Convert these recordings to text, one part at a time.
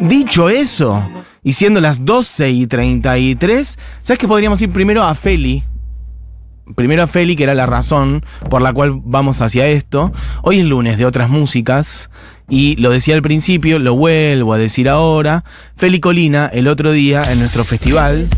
Dicho eso, y siendo las 12 y 33, ¿sabes que podríamos ir primero a Feli? Primero a Feli, que era la razón por la cual vamos hacia esto. Hoy es lunes de otras músicas. Y lo decía al principio, lo vuelvo a decir ahora. Feli Colina, el otro día en nuestro festival.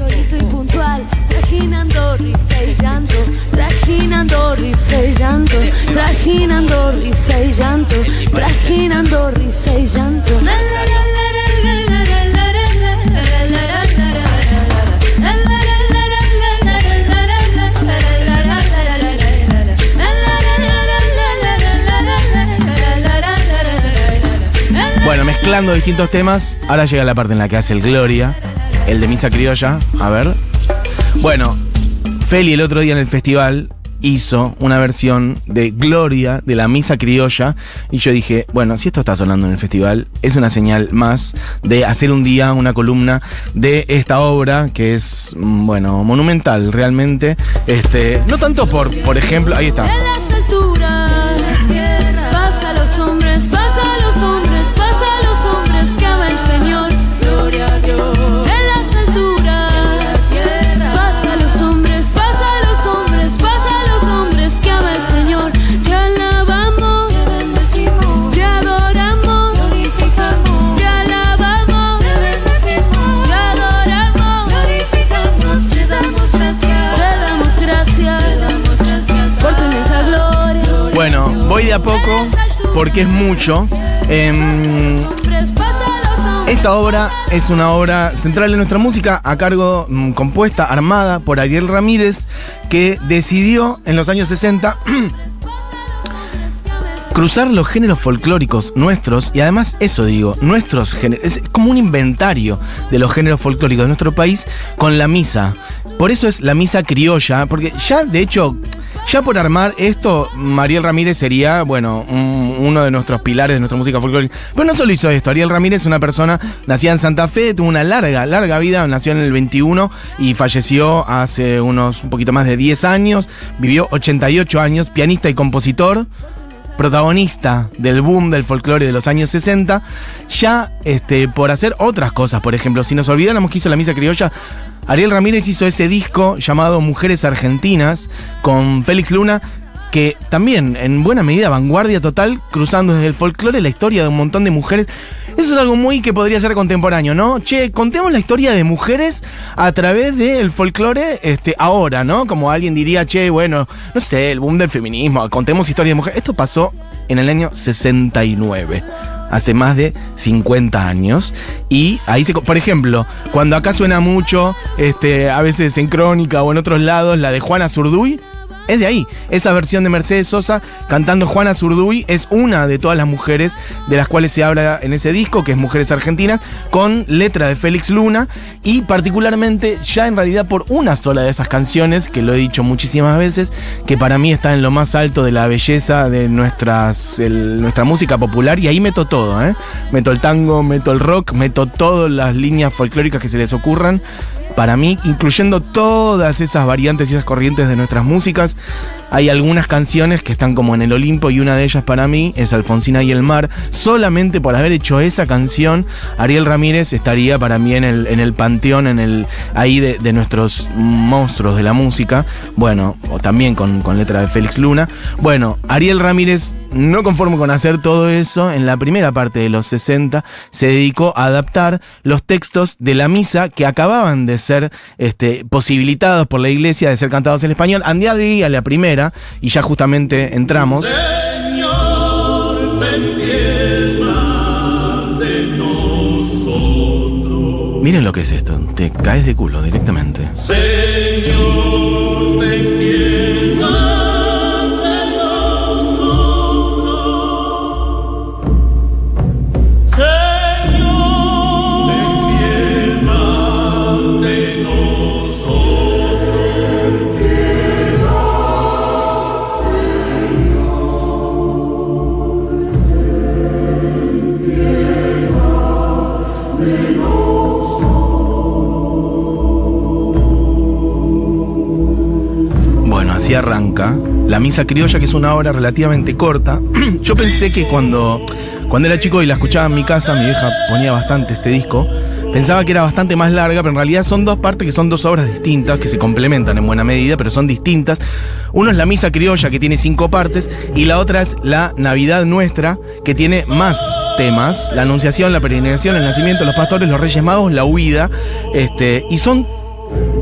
Bueno, mezclando distintos temas, ahora llega la parte en la que hace el Gloria, el de Misa Criolla. A ver. Bueno, Feli el otro día en el festival hizo una versión de Gloria de la Misa Criolla y yo dije, bueno, si esto está sonando en el festival, es una señal más de hacer un día una columna de esta obra que es, mm, bueno, monumental realmente. Este, no tanto por, por ejemplo, ahí está. Poco porque es mucho. Em, Esta obra es una obra central de nuestra música a cargo, mm, compuesta, armada por Ariel Ramírez, que decidió en los años 60 cruzar los géneros folclóricos nuestros, y además eso digo, nuestros géneros, es como un inventario de los géneros folclóricos de nuestro país con la misa. Por eso es la misa criolla, porque ya de hecho, ya por armar esto, Mariel Ramírez sería, bueno, un- uno de nuestros pilares de nuestra música folclórica. Pero no solo hizo esto, Ariel Ramírez es una persona, nacida en Santa Fe, tuvo una larga, larga vida, nació en el 21 y falleció hace unos un poquito más de 10 años, vivió 88 años, pianista y compositor protagonista del boom del folclore de los años 60, ya este, por hacer otras cosas. Por ejemplo, si nos olvidáramos que hizo la misa criolla, Ariel Ramírez hizo ese disco llamado Mujeres Argentinas con Félix Luna, que también en buena medida vanguardia total, cruzando desde el folclore la historia de un montón de mujeres. Eso es algo muy que podría ser contemporáneo, ¿no? Che, contemos la historia de mujeres a través del folclore este, ahora, ¿no? Como alguien diría, che, bueno, no sé, el boom del feminismo, contemos historias de mujeres. Esto pasó en el año 69 hace más de 50 años. Y ahí se. Por ejemplo, cuando acá suena mucho, este, a veces en Crónica o en otros lados, la de Juana Zurduy. Es de ahí. Esa versión de Mercedes Sosa cantando Juana Zurduy es una de todas las mujeres de las cuales se habla en ese disco, que es Mujeres Argentinas, con letra de Félix Luna y particularmente ya en realidad por una sola de esas canciones, que lo he dicho muchísimas veces, que para mí está en lo más alto de la belleza de nuestras, el- nuestra música popular y ahí meto todo, ¿eh? Meto el tango, meto el rock, meto todas las líneas folclóricas que se les ocurran. Para mí, incluyendo todas esas variantes y esas corrientes de nuestras músicas, hay algunas canciones que están como en el Olimpo y una de ellas para mí es Alfonsina y el mar. Solamente por haber hecho esa canción, Ariel Ramírez estaría para mí en el, en el panteón, en el ahí de, nuestros monstruos de la música. Bueno, o también con, con letra de Félix Luna. Bueno, Ariel Ramírez, no conforme con hacer todo eso, en la primera parte de los 60 se dedicó a adaptar los textos de la misa que acababan de ser este, posibilitados por la iglesia de ser cantados en español. Andía a la primera y ya justamente entramos. Señor, ten de nosotros. Miren lo que es esto, te caes de culo directamente. Señor, ten La Misa Criolla, que es una obra relativamente corta. Yo pensé que cuando, Cuando era chico y la escuchaba en mi casa, mi vieja ponía bastante este disco. Pensaba que era bastante más larga, pero en realidad son dos partes que son dos obras distintas, que se complementan en buena medida, pero son distintas. Uno es la Misa Criolla, que tiene cinco partes, y la otra es la Navidad Nuestra, que tiene más temas. La Anunciación, la Peregrinación, el Nacimiento, los Pastores, los Reyes Magos, la Huida. Este, y son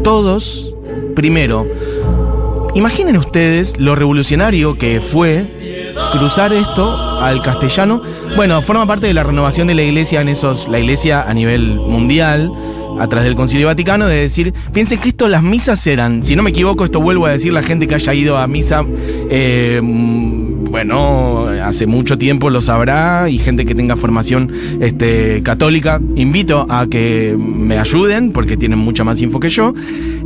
todos, primero, imaginen ustedes lo revolucionario que fue cruzar esto al castellano. Bueno, forma parte de la renovación de la iglesia en esos, la iglesia a nivel mundial, a través del Concilio Vaticano, de decir, piensen que esto, las misas eran, si no me equivoco, esto vuelvo a decir, la gente que haya ido a misa, eh, bueno, hace mucho tiempo lo sabrá, y gente que tenga formación este, católica, invito a que me ayuden, porque tienen mucha más info que yo,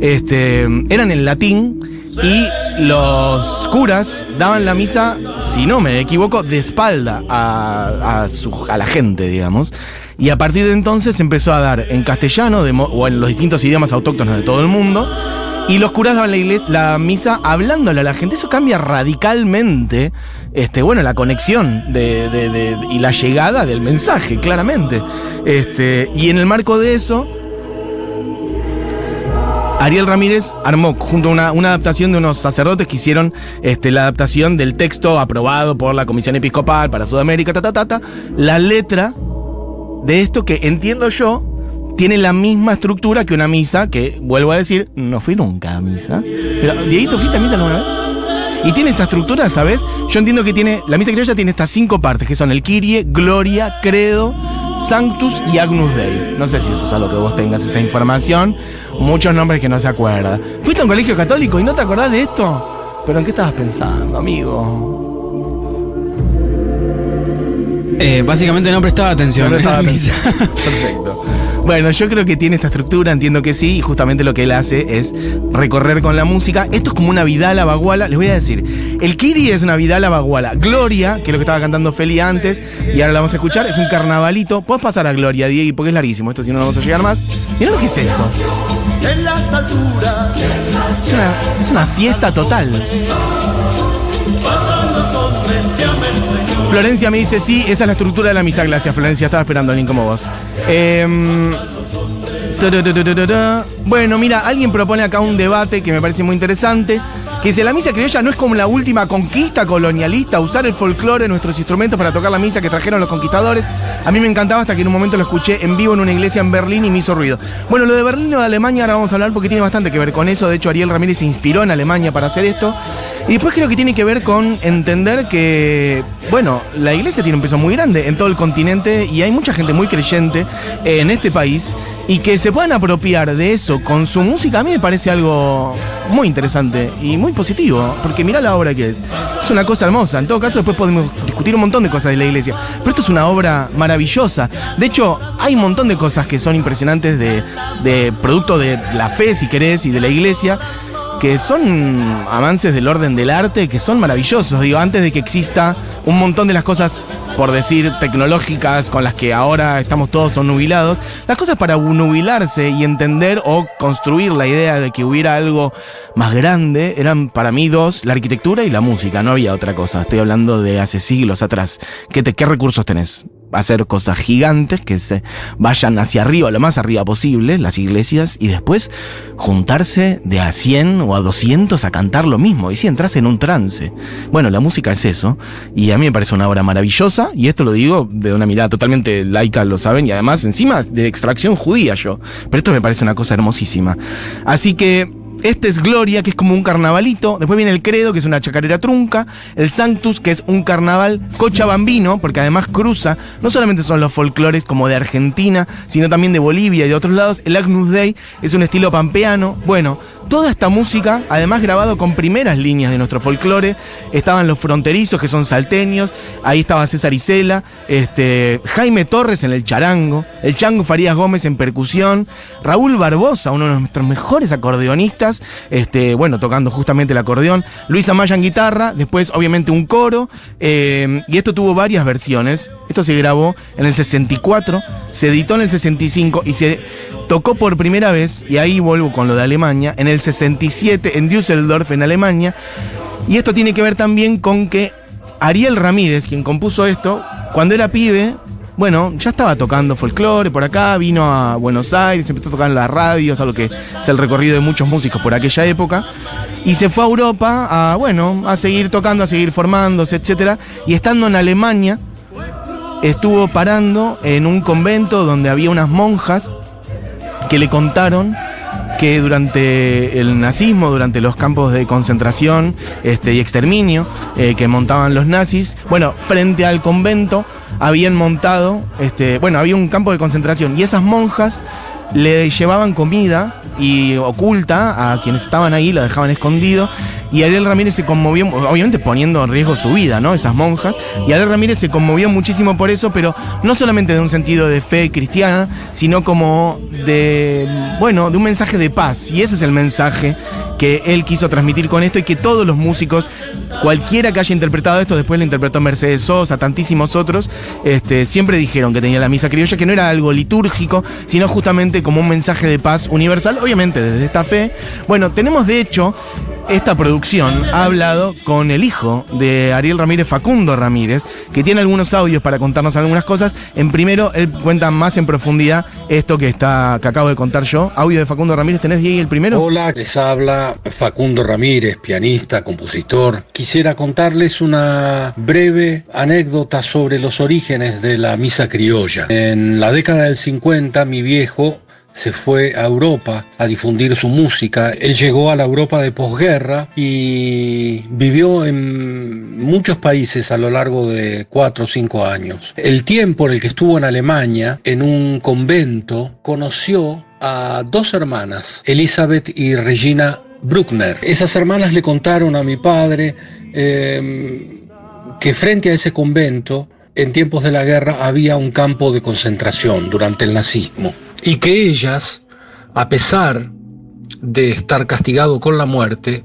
este, eran en latín, y los curas daban la misa, si no me equivoco, de espalda a, a la gente, digamos. Y a partir de entonces empezó a dar en castellano de o en los distintos idiomas autóctonos de todo el mundo. Y los curas daban la, igle- la misa hablándole a la gente. Eso cambia radicalmente, este, bueno, la conexión de, de- de- y la llegada del mensaje, claramente. Este, y en el marco de eso, Ariel Ramírez armó junto a una, una adaptación de unos sacerdotes que hicieron este, la adaptación del texto aprobado por la Comisión Episcopal para Sudamérica, ta, ta, ta, ta, la letra de esto que entiendo yo tiene la misma estructura que una misa, que vuelvo a decir, no fui nunca a misa. Pero, Dieguito, ¿fuiste a misa alguna vez? Y tiene esta estructura, ¿sabes? Yo entiendo que tiene, la misa criolla tiene estas cinco partes, que son el Kyrie, Gloria, Credo, Sanctus y Agnus Dei. No sé si eso es algo que vos tengas esa información. Muchos nombres que no se acuerda. ¿Fuiste a un colegio católico y no te acordás de esto? ¿Pero en qué estabas pensando, amigo? Eh, básicamente no prestaba atención. No prestaba atención. Perfecto. Bueno, yo creo que tiene esta estructura, entiendo que sí, y justamente lo que él hace es recorrer con la música. Esto es como una Vidala Baguala. Les voy a decir, el Kiri es una Vidala Baguala. Gloria, que es lo que estaba cantando Feli antes, y ahora la vamos a escuchar, es un carnavalito. Puedes pasar a Gloria, Diego, porque es larguísimo. Esto si no, no vamos a llegar más. Mirá lo que es esto. Es una, es una fiesta total. Florencia me dice, sí, esa es la estructura de la misa. Gracias, Florencia. Estaba esperando a alguien como vos. Em, bueno, mira, alguien propone acá un debate que me parece muy interesante. Que dice, la misa criolla no es como la última conquista colonialista, usar el folclore, nuestros instrumentos para tocar la misa que trajeron los conquistadores. A mí me encantaba hasta que en un momento lo escuché en vivo en una iglesia en Berlín y me hizo ruido. Bueno, lo de Berlín o de Alemania ahora vamos a hablar porque tiene bastante que ver con eso. De hecho, Ariel Ramírez se inspiró en Alemania para hacer esto. Y después creo que tiene que ver con entender que, bueno, la iglesia tiene un peso muy grande en todo el continente y hay mucha gente muy creyente en este país y que se puedan apropiar de eso con su música a mí me parece algo muy interesante y muy positivo, porque mira la obra que es. Es una cosa hermosa. En todo caso, después podemos discutir un montón de cosas de la iglesia, pero esto es una obra maravillosa. De hecho, hay un montón de cosas que son impresionantes de, producto de la fe, si querés, y de la iglesia que son avances del orden del arte que son maravillosos. Digo, antes de que exista un montón de las cosas, por decir, tecnológicas con las que ahora estamos todos son nubilados, las cosas para nubilarse y entender o construir la idea de que hubiera algo más grande eran para mí dos, la arquitectura y la música, no había otra cosa. Estoy hablando de hace siglos atrás. ¿Qué, qué recursos tenés? Hacer cosas gigantes que se vayan hacia arriba, lo más arriba posible, las iglesias, y después juntarse de a 100 o a 200 a cantar lo mismo. Y si entras en un trance. Bueno, la música es eso, y a mí me parece una obra maravillosa, y esto lo digo de una mirada totalmente laica, lo saben, y además encima de extracción judía yo. Pero esto me parece una cosa hermosísima. Así que este es Gloria, que es como un carnavalito. Después viene el Credo, que es una chacarera trunca. El Sanctus, que es un carnaval cochabambino, porque además cruza, no solamente son los folclores como de Argentina, sino también de Bolivia y de otros lados. El Agnus Dei es un estilo pampeano. Bueno, toda esta música, además grabado con primeras líneas de nuestro folclore, estaban los fronterizos, que son salteños. Ahí estaba César Isela, este, Jaime Torres en el charango, el Chango Farías Gómez en percusión, Raúl Barbosa, uno de nuestros mejores acordeonistas, este, bueno, tocando justamente el acordeón, Luis Amaya en guitarra, después obviamente un coro, eh, y esto tuvo varias versiones. Esto se grabó en el 64, se editó en el 65 y se tocó por primera vez, y ahí vuelvo con lo de Alemania, en el 67 en Düsseldorf, en Alemania. Y esto tiene que ver también con que Ariel Ramírez, quien compuso esto, cuando era pibe, bueno, ya estaba tocando folclore por acá, vino a Buenos Aires, empezó a tocar en las radios, algo que es el recorrido de muchos músicos por aquella época. Y se fue a Europa a, bueno, a seguir tocando, a seguir formándose, etcétera. Y estando en Alemania, estuvo parando en un convento donde había unas monjas que le contaron que durante el nazismo, durante los campos de concentración este, y exterminio eh, que montaban los nazis, bueno, frente al convento habían montado, este, bueno, había un campo de concentración y esas monjas le llevaban comida y oculta a quienes estaban ahí, lo dejaban escondido. Y Ariel Ramírez se conmovió, obviamente poniendo en riesgo su vida, ¿no? Esas monjas. Y Ariel Ramírez se conmovió muchísimo por eso, pero no solamente de un sentido de fe cristiana, sino como de, bueno, de un mensaje de paz. Y ese es el mensaje que él quiso transmitir con esto y que todos los músicos, cualquiera que haya interpretado esto, después lo interpretó Mercedes Sosa, tantísimos otros, este, siempre dijeron que tenía la misa criolla, que no era algo litúrgico, sino justamente como un mensaje de paz universal, obviamente desde esta fe. Bueno, tenemos de hecho esta producción ha hablado con el hijo de Ariel Ramírez, Facundo Ramírez, que tiene algunos audios para contarnos algunas cosas. En primero, él cuenta más en profundidad esto que está que acabo de contar yo. Audio de Facundo Ramírez, ¿tenés Diego el primero? Hola, les habla Facundo Ramírez, pianista, compositor. Quisiera contarles una breve anécdota sobre los orígenes de la misa criolla. En la década del 50, mi viejo se fue a Europa a difundir su música. Él llegó a la Europa de posguerra y vivió en muchos países a lo largo de cuatro o cinco años. El tiempo en el que estuvo en Alemania, en un convento, conoció a dos hermanas, Elizabeth y Regina Bruckner. Esas hermanas le contaron a mi padre eh, que frente a ese convento, en tiempos de la guerra, había un campo de concentración durante el nazismo y que ellas, a pesar de estar castigado con la muerte,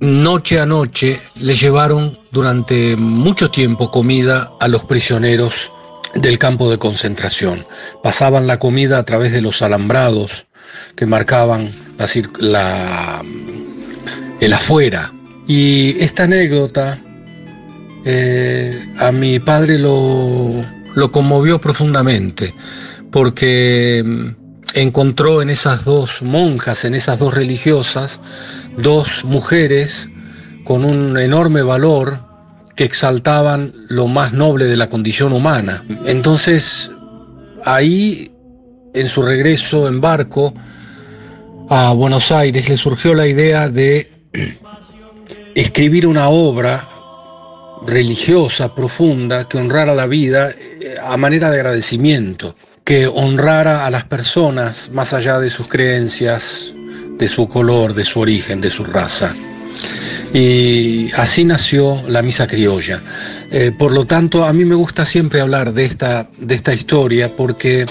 noche a noche le llevaron durante mucho tiempo comida a los prisioneros del campo de concentración. Pasaban la comida a través de los alambrados que marcaban la, el afuera. Y esta anécdota eh, a mi padre lo conmovió profundamente porque mm, encontró en esas dos monjas, en esas dos religiosas, dos mujeres con un enorme valor que exaltaban lo más noble de la condición humana. Entonces, ahí, en su regreso en barco a Buenos Aires, le surgió la idea de escribir una obra religiosa, profunda, que honrara la vida eh, a manera de agradecimiento que honrara a las personas más allá de sus creencias, de su color, de su origen, de su raza. Y así nació la misa criolla. Eh, por lo tanto, a mí me gusta siempre hablar de esta, de esta historia porque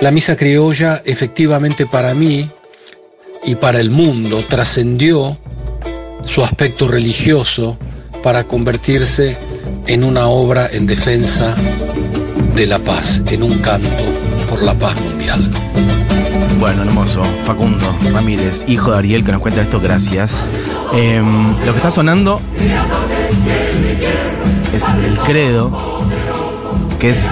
la misa criolla efectivamente para mí y para el mundo trascendió su aspecto religioso para convertirse en una obra en defensa de la paz, en un canto por la paz mundial. Bueno, hermoso. Facundo Ramírez, hijo de Ariel, que nos cuenta esto, gracias. Eh, lo que está sonando es el credo, que es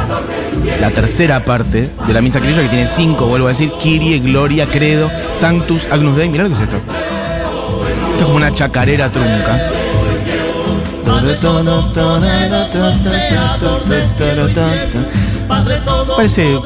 la tercera parte de la misa criolla, que tiene cinco, vuelvo a decir, Kyrie, Gloria, Credo, Sanctus, Agnus Dei. Mirá lo que es esto. Esto es como una chacarera trunca. Parece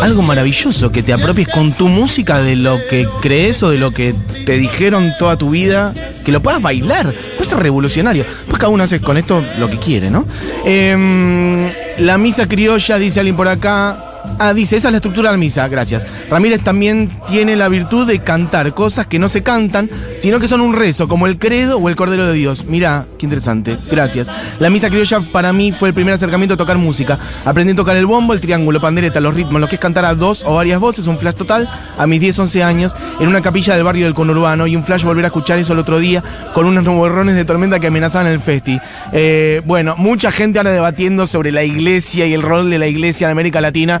algo maravilloso que te apropies con tu música de lo que crees o de lo que te dijeron toda tu vida, que lo puedas bailar. Puede ser revolucionario. Pues cada uno hace con esto lo que quiere, ¿no? Em, la misa criolla, dice alguien por acá. Ah, dice, esa es la estructura de la misa, gracias. Ramírez también tiene la virtud de cantar cosas que no se cantan, sino que son un rezo, como el credo o el Cordero de Dios. Mirá, qué interesante, gracias. La misa criolla para mí fue el primer acercamiento a tocar música. Aprendí a tocar el bombo, el triángulo, pandereta, los ritmos, lo que es cantar a dos o varias voces, un flash total, a mis 10, 11 años, en una capilla del barrio del conurbano, y un flash volver a escuchar eso el otro día, con unos nubarrones de tormenta que amenazaban el festi. Eh, bueno, mucha gente ahora debatiendo sobre la iglesia y el rol de la iglesia en América Latina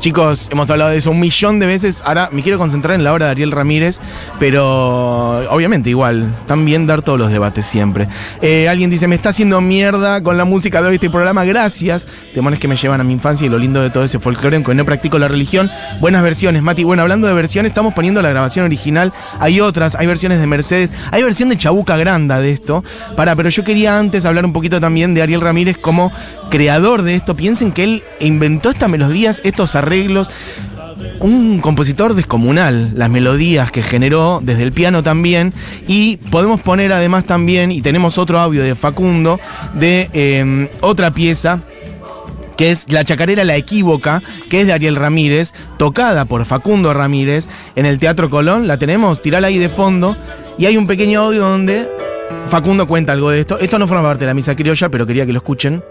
Chicos, hemos hablado de eso un millón de veces. Ahora me quiero concentrar en la obra de Ariel Ramírez, pero obviamente igual, también dar todos los debates siempre. Eh, alguien dice, me está haciendo mierda con la música de hoy este programa, gracias. Temones que me llevan a mi infancia y lo lindo de todo ese folclore, aunque no practico la religión. Buenas versiones, Mati. Bueno, hablando de versiones, estamos poniendo la grabación original. Hay otras, hay versiones de Mercedes, hay versión de Chabuca Granda de esto. Para, pero yo quería antes hablar un poquito también de Ariel Ramírez como creador de esto. Piensen que él inventó estas melodías, estos arreglos. Un compositor descomunal, las melodías que generó desde el piano también. Y podemos poner además también, y tenemos otro audio de Facundo, de eh, otra pieza que es La Chacarera La Equívoca, que es de Ariel Ramírez, tocada por Facundo Ramírez en el Teatro Colón. La tenemos, tirala ahí de fondo. Y hay un pequeño audio donde Facundo cuenta algo de esto. Esto no forma parte de la misa criolla, pero quería que lo escuchen.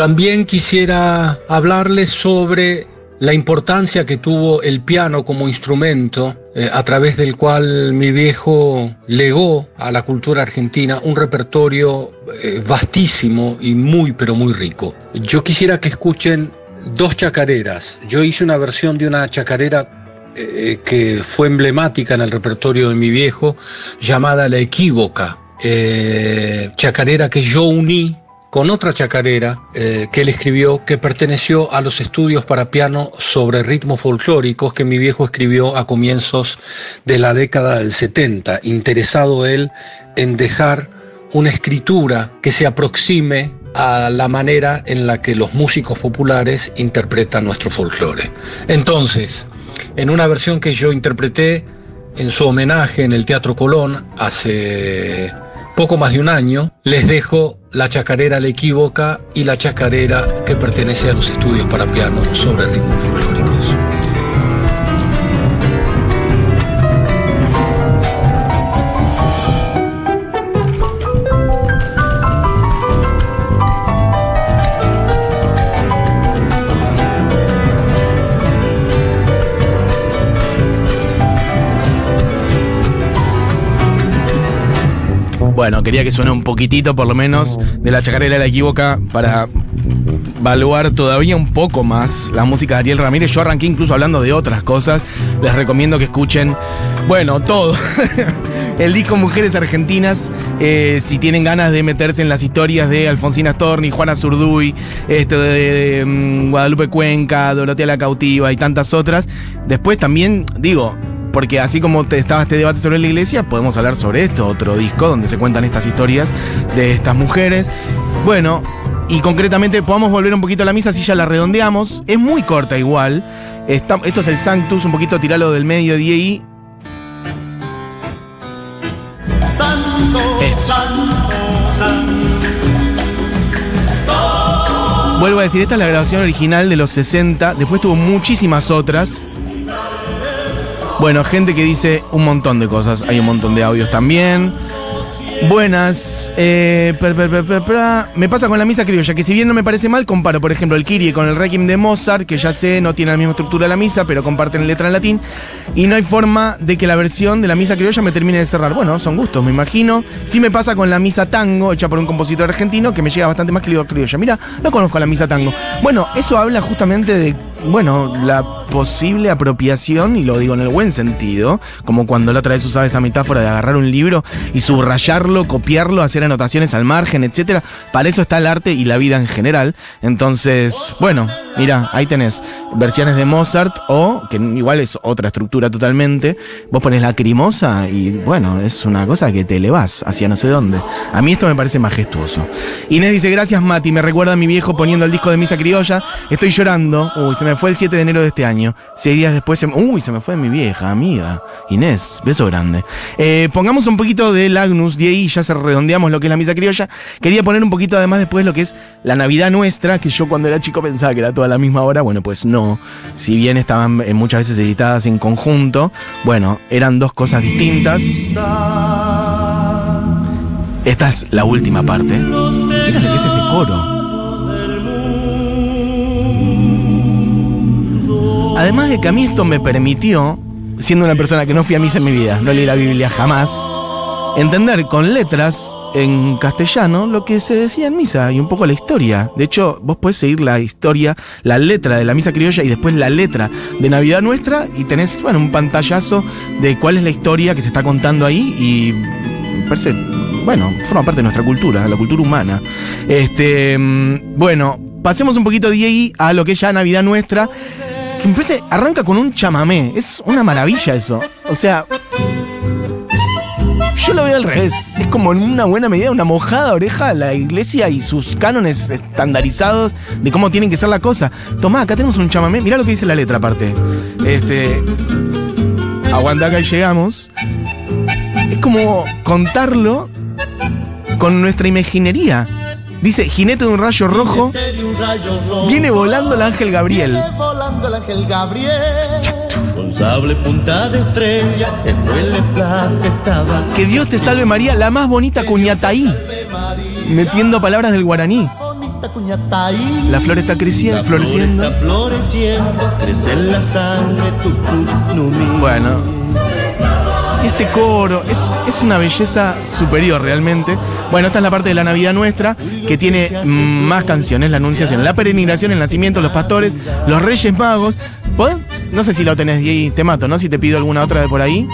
También quisiera hablarles sobre la importancia que tuvo el piano como instrumento eh, a través del cual mi viejo legó a la cultura argentina un repertorio eh, vastísimo y muy pero muy rico. Yo quisiera que escuchen dos chacareras. Yo hice una versión de una chacarera eh, que fue emblemática en el repertorio de mi viejo llamada La Equívoca. Chacarera que yo uní con otra chacarera eh, que él escribió que perteneció a los estudios para piano sobre ritmos folclóricos que mi viejo escribió a comienzos de la década del 70, interesado él en dejar una escritura que se aproxime a la manera en la que los músicos populares interpretan nuestro folclore. Entonces, en una versión que yo interpreté en su homenaje en el Teatro Colón hace poco más de un año, les dejo la chacarera La Equívoca y la chacarera que pertenece a los estudios para piano sobre ritmos folclóricos. Bueno, quería que suene un poquitito, por lo menos, de la chacarera de la equívoca para evaluar todavía un poco más la música de Ariel Ramírez. Yo arranqué incluso hablando de otras cosas. Les recomiendo que escuchen, bueno, todo. El disco Mujeres Argentinas, eh, si tienen ganas de meterse en las historias de Alfonsina Storni, Juana Zurduy, este de, de, mm, Guadalupe Cuenca, Dorotea la Cautiva y tantas otras. Después también, digo, porque así como te estaba este debate sobre la iglesia, podemos hablar sobre esto, otro disco donde se cuentan estas historias de estas mujeres. Bueno, y concretamente podamos volver un poquito a la misa si ya la redondeamos. Es muy corta igual. Está- esto es el Sanctus, un poquito tiralo del medio de ahí. Santo, santo, santo. Vuelvo a decir, esta es la grabación original de los 60. Después tuvo muchísimas otras. Bueno, gente que dice un montón de cosas. Hay un montón de audios también. Buenas. eh, per, me pasa con la misa criolla, que si bien no me parece mal, comparo, por ejemplo, el Kyrie con el Requiem de Mozart, que ya sé, no tiene la misma estructura de la misa, pero comparten letra en latín. Y no hay forma de que la versión de la misa criolla me termine de cerrar. Bueno, son gustos, me imagino. Sí me pasa con la misa tango, hecha por un compositor argentino, que me llega bastante más que la criolla. Mira, no conozco la misa tango. Bueno, eso habla justamente de, bueno, la posible apropiación, y lo digo en el buen sentido, como cuando la otra vez usaba esa metáfora de agarrar un libro y subrayarlo, copiarlo, hacer anotaciones al margen, etcétera. Para eso está el arte y la vida en general. Entonces, bueno, mira, ahí tenés versiones de Mozart o, que igual es otra estructura totalmente, vos pones la crimosa y bueno, es una cosa que te elevás hacia no sé dónde. A mí esto me parece majestuoso. Inés dice, gracias Mati, me recuerda a mi viejo poniendo el disco de Misa Criolla. Estoy llorando. Uy, se me fue el 7 de enero de este año. Seis días después, se me- uy, se me fue mi vieja, amiga. Inés, beso grande. Eh, pongamos un poquito de Lagnus, de ahí ya se redondeamos lo que es la Misa Criolla. Quería poner un poquito además después lo que es la Navidad nuestra, que yo cuando era chico pensaba que era toda la misma hora. Bueno, pues no. Si bien estaban eh, muchas veces editadas en conjunto, bueno, eran dos cosas distintas. Esta es la última parte. Miren lo que es ese coro. Además de que a mí esto me permitió, siendo una persona que no fui a misa en mi vida, no leí la Biblia jamás, entender con letras en castellano lo que se decía en misa y un poco la historia. De hecho, vos podés seguir la historia, la letra de la misa criolla y después la letra de Navidad Nuestra y tenés, bueno, un pantallazo de cuál es la historia que se está contando ahí y parece, bueno, forma parte de nuestra cultura, la cultura humana. Este, mm, bueno, pasemos un poquito, Diego, a lo que es ya Navidad Nuestra, que me parece, arranca con un chamamé. Es una maravilla eso. O sea, yo lo veo al revés. Es como en una buena medida una mojada oreja a la iglesia y sus cánones estandarizados de cómo tienen que ser la cosa. Tomá, acá tenemos un chamamé. Mirá lo que dice la letra aparte. Este. Aguanta acá y llegamos. Es como contarlo con nuestra imaginería. Dice, jinete de un rayo rojo, De un rayo rojo. viene volando el ángel Gabriel. Viene volando el ángel Gabriel. Con sable punta de estrella, estaba. Que Dios te salve María, la más bonita cuñataí. Metiendo palabras del guaraní. La flor está creciendo, floreciendo. está floreciendo, crece en la sangre tu numi. Bueno. Ese coro es, es una belleza superior realmente. Bueno, esta es la parte de la Navidad nuestra que tiene mm, más canciones, la Anunciación, la peregrinación, el nacimiento, los pastores, los Reyes Magos. ¿Pod- No sé si lo tenés y te mato, ¿no? Si te pido alguna otra de por ahí.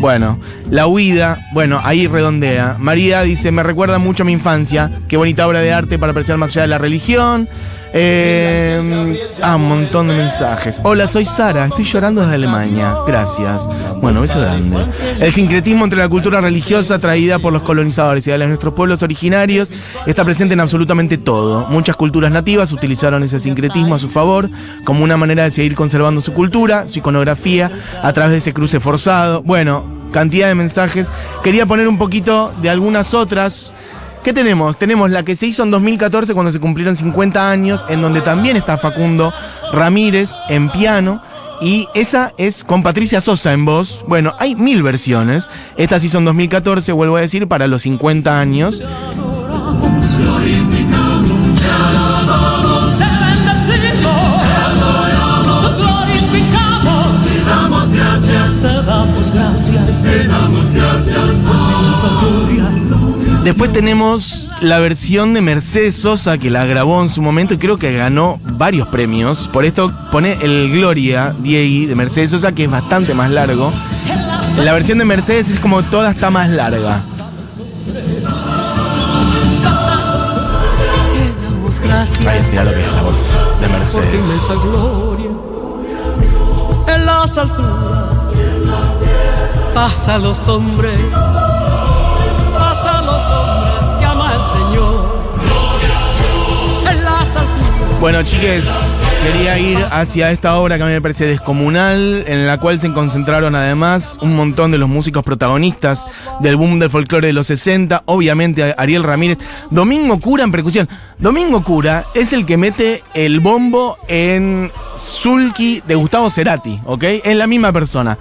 Bueno, la huida, bueno, ahí redondea. María dice, me recuerda mucho a mi infancia. Qué bonita obra de arte para apreciar más allá de la religión. Eh, ah, un montón de mensajes. Hola, soy Sara, estoy llorando desde Alemania. Gracias. Bueno, beso grande. El sincretismo entre la cultura religiosa traída por los colonizadores y de nuestros pueblos originarios está presente en absolutamente todo. Muchas culturas nativas utilizaron ese sincretismo a su favor como una manera de seguir conservando su cultura, su iconografía, a través de ese cruce forzado. Bueno, cantidad de mensajes. Quería poner un poquito de algunas otras. ¿Qué tenemos? Tenemos la que se hizo en 2014 cuando se cumplieron 50 años, en donde también está Facundo Ramírez en piano. Y esa es con Patricia Sosa en voz. Bueno, hay mil versiones. Esta hizo en 2014, vuelvo a decir, para los 50 años. Te damos gracias, te damos gracias. Después tenemos la versión de Mercedes Sosa que la grabó en su momento y creo que ganó varios premios. Por esto pone el Gloria Diego de Mercedes Sosa que es bastante más largo. La versión de Mercedes es como toda está más larga. Vaya, mira lo que es la voz de Mercedes. gloria. En las alturas pasa los hombres, Señor. Bueno, chiques, quería ir hacia esta obra que a mí me parece descomunal, en la cual se concentraron además un montón de los músicos protagonistas del boom del folclore de los 60, obviamente Ariel Ramírez, Domingo Cura en percusión. Domingo Cura es el que mete el bombo en Zulki de Gustavo Cerati, ¿ok? Es la misma persona.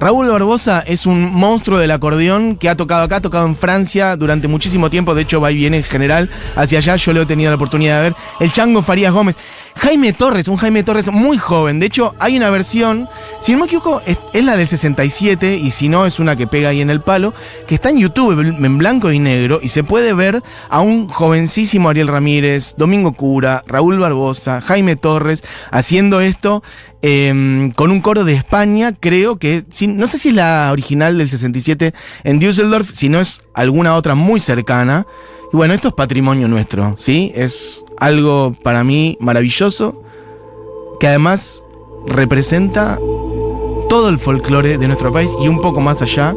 Raúl Barbosa es un monstruo del acordeón que ha tocado acá, ha tocado en Francia durante muchísimo tiempo, de hecho va y viene en general hacia allá, yo lo he tenido la oportunidad de ver. El Chango Farías Gómez. Jaime Torres, un Jaime Torres muy joven, de hecho hay una versión, si no me equivoco, es, la de 67 y si no es una que pega ahí en el palo, que está en YouTube en blanco y negro y se puede ver a un jovencísimo Ariel Ramírez, Domingo Cura, Raúl Barbosa, Jaime Torres haciendo esto eh, con un coro de España, creo que, no sé si es la original del 67 en Düsseldorf, si no es alguna otra muy cercana. Y bueno, esto es patrimonio nuestro, ¿sí? Es algo para mí maravilloso, que además representa todo el folclore de nuestro país y un poco más allá.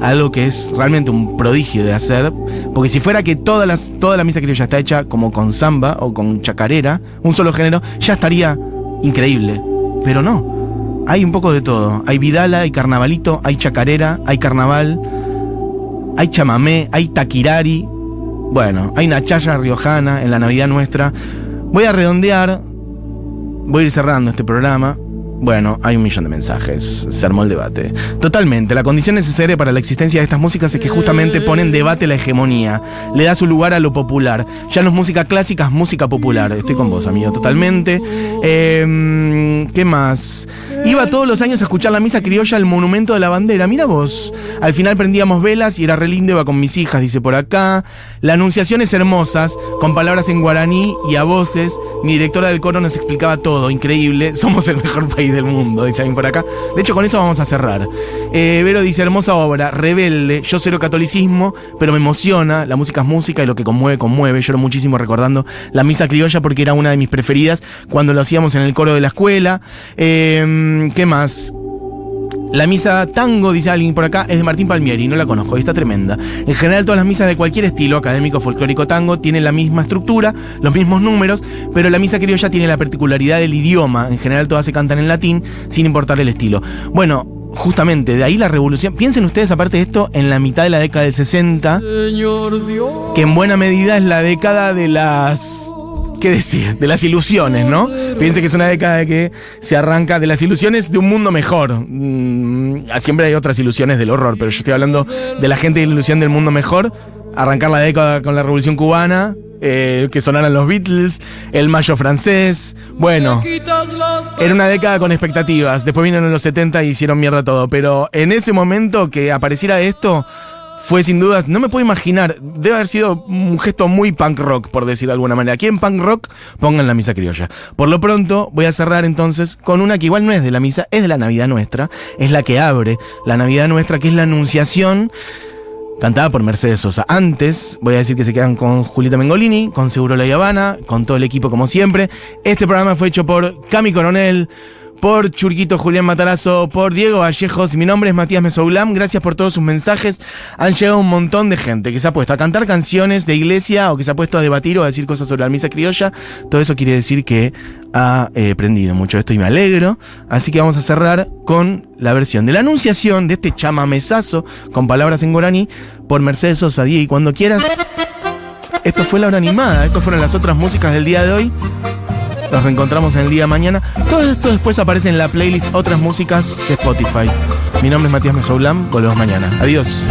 Algo que es realmente un prodigio de hacer. Porque si fuera que todas las, toda la misa criolla está hecha como con samba o con chacarera, un solo género, ya estaría increíble. Pero no. Hay un poco de todo. Hay vidala, hay carnavalito, hay chacarera, hay carnaval, hay chamamé, hay taquirari. Bueno, hay una chaya riojana en la Navidad nuestra. Voy a redondear. Voy a ir cerrando este programa. Bueno, hay un millón de mensajes. Se armó el debate. Totalmente. La condición necesaria para la existencia de estas músicas es que justamente ponen en debate la hegemonía. Le da su lugar a lo popular. Ya no es música clásica, es música popular. Estoy con vos, amigo, totalmente. Eh, ¿Qué más? Iba todos los años a escuchar la misa criolla al Monumento de la Bandera. Mira vos. Al final prendíamos velas y era re lindo, iba con mis hijas, dice por acá. La anunciaciones hermosas, con palabras en guaraní y a voces. Mi directora del coro nos explicaba todo, increíble. Somos el mejor país del mundo, dice alguien por acá. De hecho, con eso vamos a cerrar. Eh, Vero dice, hermosa obra, rebelde, yo cero catolicismo, pero me emociona, la música es música y lo que conmueve, conmueve. Lloro muchísimo recordando la misa criolla porque era una de mis preferidas cuando lo hacíamos en el coro de la escuela. Eh, ¿Qué más? La misa tango, dice alguien por acá, es de Martín Palmieri, no la conozco y está tremenda. En general todas las misas de cualquier estilo, académico, folclórico, tango, tienen la misma estructura, los mismos números, pero la misa criolla tiene la particularidad del idioma. En general todas se cantan en latín, sin importar el estilo. Bueno, justamente, de ahí la revolución. Piensen ustedes, aparte de esto, en la mitad de la década del 60, que en buena medida es la década de las ¿qué decir? De las ilusiones, ¿no? Piense que es una década que se arranca de las ilusiones de un mundo mejor. Mm, siempre hay otras ilusiones del horror, pero yo estoy hablando de la gente de la ilusión del mundo mejor. Arrancar la década con la revolución cubana, eh, que sonaran los Beatles, el mayo francés. Bueno, era una década con expectativas. Después vinieron los 70 y hicieron mierda todo. Pero en ese momento que apareciera esto, fue sin dudas, no me puedo imaginar, debe haber sido un gesto muy punk rock, por decir de alguna manera. Aquí en punk rock pongan la misa criolla. Por lo pronto, voy a cerrar entonces con una que igual no es de la misa, es de la Navidad nuestra, es la que abre la Navidad nuestra, que es la Anunciación. Cantada por Mercedes Sosa. Antes, voy a decir que se quedan con Julieta Mengolini, con Seguro La Habana, con todo el equipo como siempre. Este programa fue hecho por Cami Coronel, por Churquito Julián Matarazo, por Diego Vallejos. Mi nombre es Matías Mesoulam. Gracias por todos sus mensajes. Han llegado un montón de gente que se ha puesto a cantar canciones de iglesia o que se ha puesto a debatir o a decir cosas sobre la misa criolla. Todo eso quiere decir que ha eh, aprendido mucho esto y me alegro. Así que vamos a cerrar con la versión de la anunciación de este chamamesazo con palabras en guaraní por Mercedes Sosa. y cuando quieras. Esto fue la hora animada. Estas fueron las otras músicas del día de hoy. Nos reencontramos en el día mañana. Todo esto después aparece en la playlist Otras Músicas de Spotify. Mi nombre es Matías Mesoulam. Volvemos mañana. Adiós.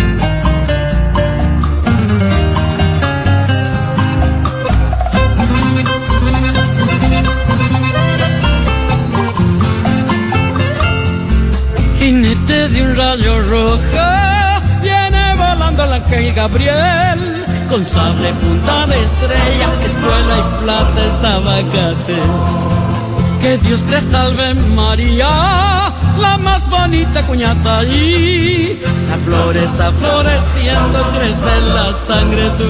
Jinete de un rayo rojo, viene volando el ángel Gabriel con sable punta de estrella, escuela y plata estaba cate. Que Dios te salve María, la más bonita cuñata allí. La flor está floreciendo, crece la sangre tu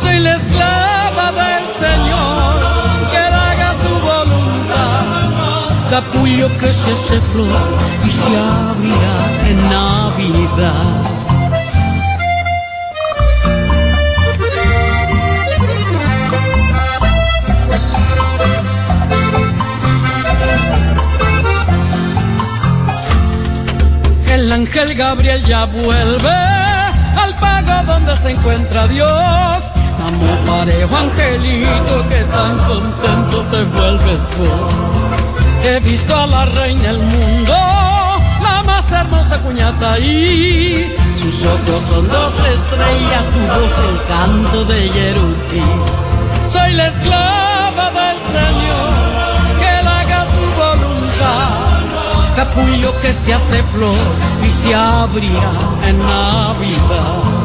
Soy la esclava del Señor, que haga su voluntad. Capullo que se flor y se abrirá en Navidad. Ángel Gabriel ya vuelve al pago donde se encuentra Dios. Amor parejo, angelito, que tan contento te vuelves tú. He visto a la reina del mundo, la más hermosa cuñata ahí. Sus ojos son dos estrellas, su voz el canto de Yerutí. Soy la esclava capullo que se hace flor y se abría en Navidad.